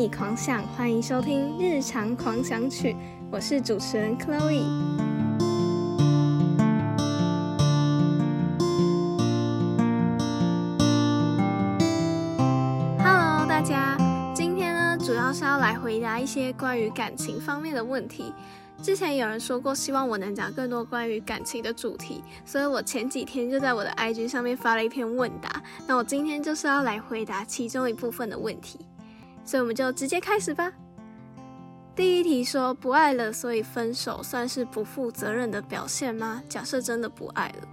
你狂想，欢迎收听《日常狂想曲》，我是主持人 Chloe。Hello，大家，今天呢，主要是要来回答一些关于感情方面的问题。之前有人说过，希望我能讲更多关于感情的主题，所以我前几天就在我的 IG 上面发了一篇问答。那我今天就是要来回答其中一部分的问题，所以我们就直接开始吧。第一题说不爱了，所以分手算是不负责任的表现吗？假设真的不爱了，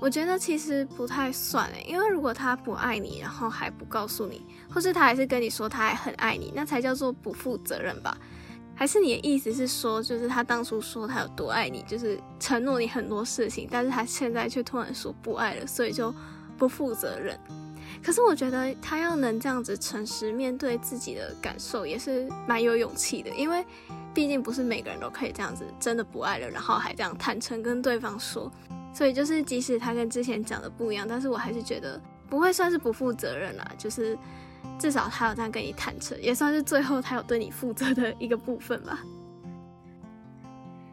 我觉得其实不太算诶，因为如果他不爱你，然后还不告诉你，或是他还是跟你说他还很爱你，那才叫做不负责任吧。还是你的意思是说，就是他当初说他有多爱你，就是承诺你很多事情，但是他现在却突然说不爱了，所以就不负责任。可是我觉得他要能这样子诚实面对自己的感受，也是蛮有勇气的，因为毕竟不是每个人都可以这样子真的不爱了，然后还这样坦诚跟对方说。所以就是即使他跟之前讲的不一样，但是我还是觉得不会算是不负责任啦，就是。至少他有这样跟你坦诚，也算是最后他有对你负责的一个部分吧。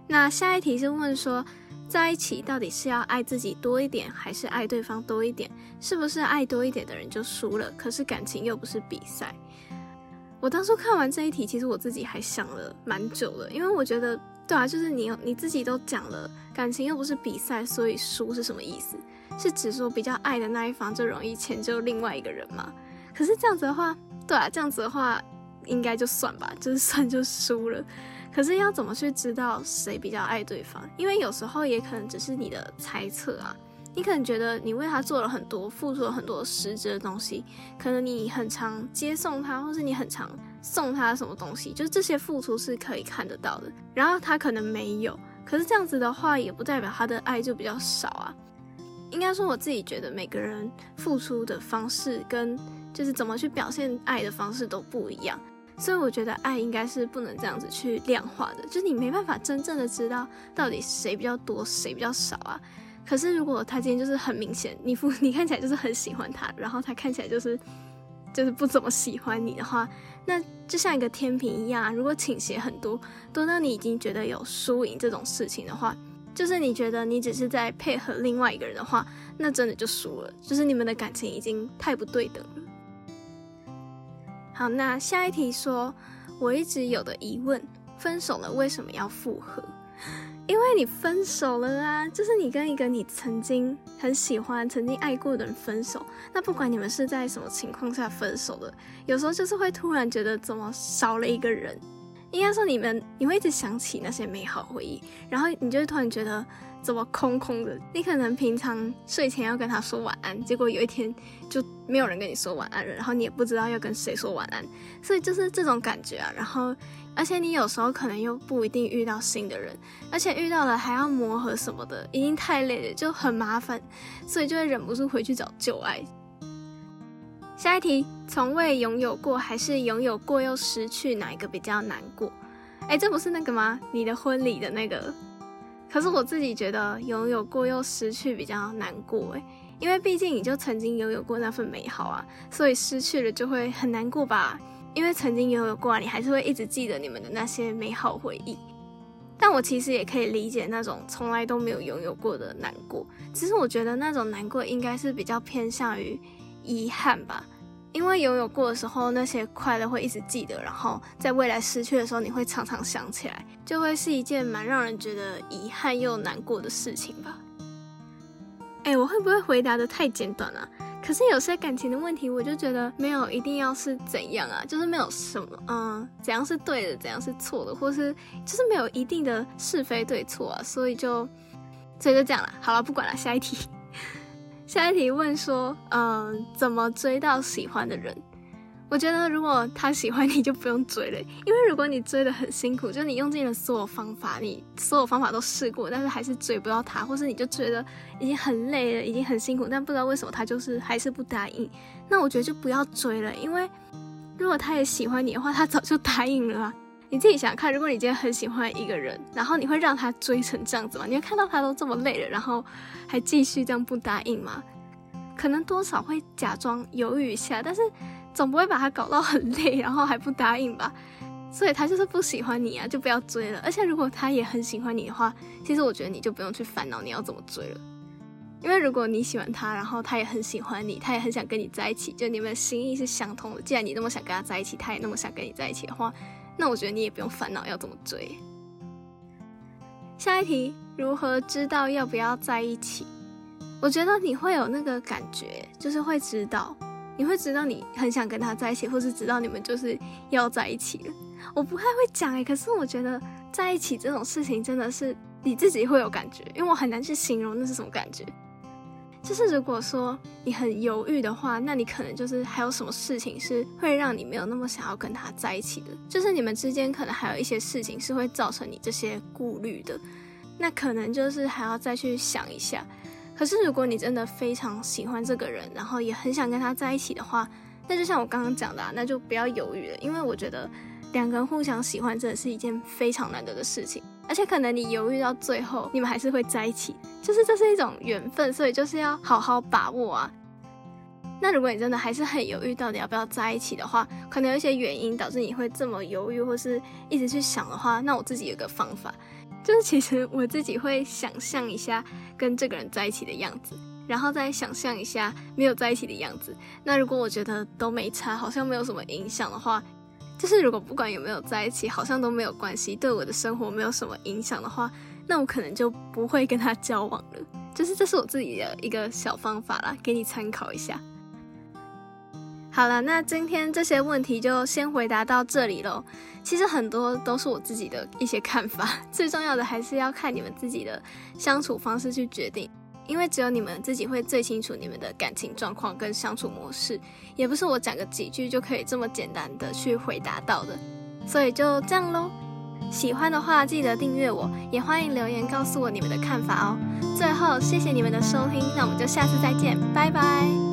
那下一题是问说，在一起到底是要爱自己多一点，还是爱对方多一点？是不是爱多一点的人就输了？可是感情又不是比赛。我当初看完这一题，其实我自己还想了蛮久了，因为我觉得，对啊，就是你你自己都讲了，感情又不是比赛，所以输是什么意思？是指说比较爱的那一方就容易迁就另外一个人吗？可是这样子的话，对啊，这样子的话应该就算吧，就是算就输了。可是要怎么去知道谁比较爱对方？因为有时候也可能只是你的猜测啊。你可能觉得你为他做了很多，付出了很多实质的东西，可能你很常接送他，或是你很常送他什么东西，就是这些付出是可以看得到的。然后他可能没有，可是这样子的话，也不代表他的爱就比较少啊。应该说，我自己觉得每个人付出的方式跟。就是怎么去表现爱的方式都不一样，所以我觉得爱应该是不能这样子去量化的，就是你没办法真正的知道到底谁比较多，谁比较少啊。可是如果他今天就是很明显，你付 你看起来就是很喜欢他，然后他看起来就是就是不怎么喜欢你的话，那就像一个天平一样啊，如果倾斜很多，多到你已经觉得有输赢这种事情的话，就是你觉得你只是在配合另外一个人的话，那真的就输了，就是你们的感情已经太不对等了。好，那下一题说，我一直有的疑问，分手了为什么要复合？因为你分手了啊，就是你跟一个你曾经很喜欢、曾经爱过的人分手。那不管你们是在什么情况下分手的，有时候就是会突然觉得怎么少了一个人。应该说你们你会一直想起那些美好回忆，然后你就突然觉得。怎么空空的？你可能平常睡前要跟他说晚安，结果有一天就没有人跟你说晚安了，然后你也不知道要跟谁说晚安，所以就是这种感觉啊。然后，而且你有时候可能又不一定遇到新的人，而且遇到了还要磨合什么的，已经太累了，就很麻烦，所以就会忍不住回去找旧爱。下一题，从未拥有过还是拥有过又失去，哪一个比较难过？哎，这不是那个吗？你的婚礼的那个。可是我自己觉得拥有过又失去比较难过诶，因为毕竟你就曾经拥有过那份美好啊，所以失去了就会很难过吧？因为曾经拥有过，你还是会一直记得你们的那些美好回忆。但我其实也可以理解那种从来都没有拥有过的难过，其实我觉得那种难过应该是比较偏向于遗憾吧。因为拥有过的时候，那些快乐会一直记得，然后在未来失去的时候，你会常常想起来，就会是一件蛮让人觉得遗憾又难过的事情吧。哎，我会不会回答的太简短了？可是有些感情的问题，我就觉得没有一定要是怎样啊，就是没有什么，嗯，怎样是对的，怎样是错的，或是就是没有一定的是非对错啊，所以就，所以就这样了。好了，不管了，下一题。下一题问说，嗯，怎么追到喜欢的人？我觉得如果他喜欢你就不用追了，因为如果你追的很辛苦，就你用尽了所有方法，你所有方法都试过，但是还是追不到他，或是你就觉得已经很累了，已经很辛苦，但不知道为什么他就是还是不答应，那我觉得就不要追了，因为如果他也喜欢你的话，他早就答应了啊。你自己想看，如果你今天很喜欢一个人，然后你会让他追成这样子吗？你会看到他都这么累了，然后还继续这样不答应吗？可能多少会假装犹豫一下，但是总不会把他搞到很累，然后还不答应吧？所以他就是不喜欢你啊，就不要追了。而且如果他也很喜欢你的话，其实我觉得你就不用去烦恼你要怎么追了。因为如果你喜欢他，然后他也很喜欢你，他也很想跟你在一起，就你们心意是相通的。既然你那么想跟他在一起，他也那么想跟你在一起的话，那我觉得你也不用烦恼要怎么追。下一题，如何知道要不要在一起？我觉得你会有那个感觉，就是会知道，你会知道你很想跟他在一起，或是知道你们就是要在一起了。我不太会讲诶，可是我觉得在一起这种事情真的是你自己会有感觉，因为我很难去形容那是什么感觉。就是如果说你很犹豫的话，那你可能就是还有什么事情是会让你没有那么想要跟他在一起的，就是你们之间可能还有一些事情是会造成你这些顾虑的，那可能就是还要再去想一下。可是如果你真的非常喜欢这个人，然后也很想跟他在一起的话，那就像我刚刚讲的，那就不要犹豫了，因为我觉得两个人互相喜欢真的是一件非常难得的事情。而且可能你犹豫到最后，你们还是会在一起，就是这是一种缘分，所以就是要好好把握啊。那如果你真的还是很犹豫，到底要不要在一起的话，可能有一些原因导致你会这么犹豫，或是一直去想的话，那我自己有个方法，就是其实我自己会想象一下跟这个人在一起的样子，然后再想象一下没有在一起的样子。那如果我觉得都没差，好像没有什么影响的话。就是如果不管有没有在一起，好像都没有关系，对我的生活没有什么影响的话，那我可能就不会跟他交往了。就是这是我自己的一个小方法啦，给你参考一下。好了，那今天这些问题就先回答到这里喽。其实很多都是我自己的一些看法，最重要的还是要看你们自己的相处方式去决定。因为只有你们自己会最清楚你们的感情状况跟相处模式，也不是我讲个几句就可以这么简单的去回答到的，所以就这样喽。喜欢的话记得订阅我，也欢迎留言告诉我你们的看法哦。最后谢谢你们的收听，那我们就下次再见，拜拜。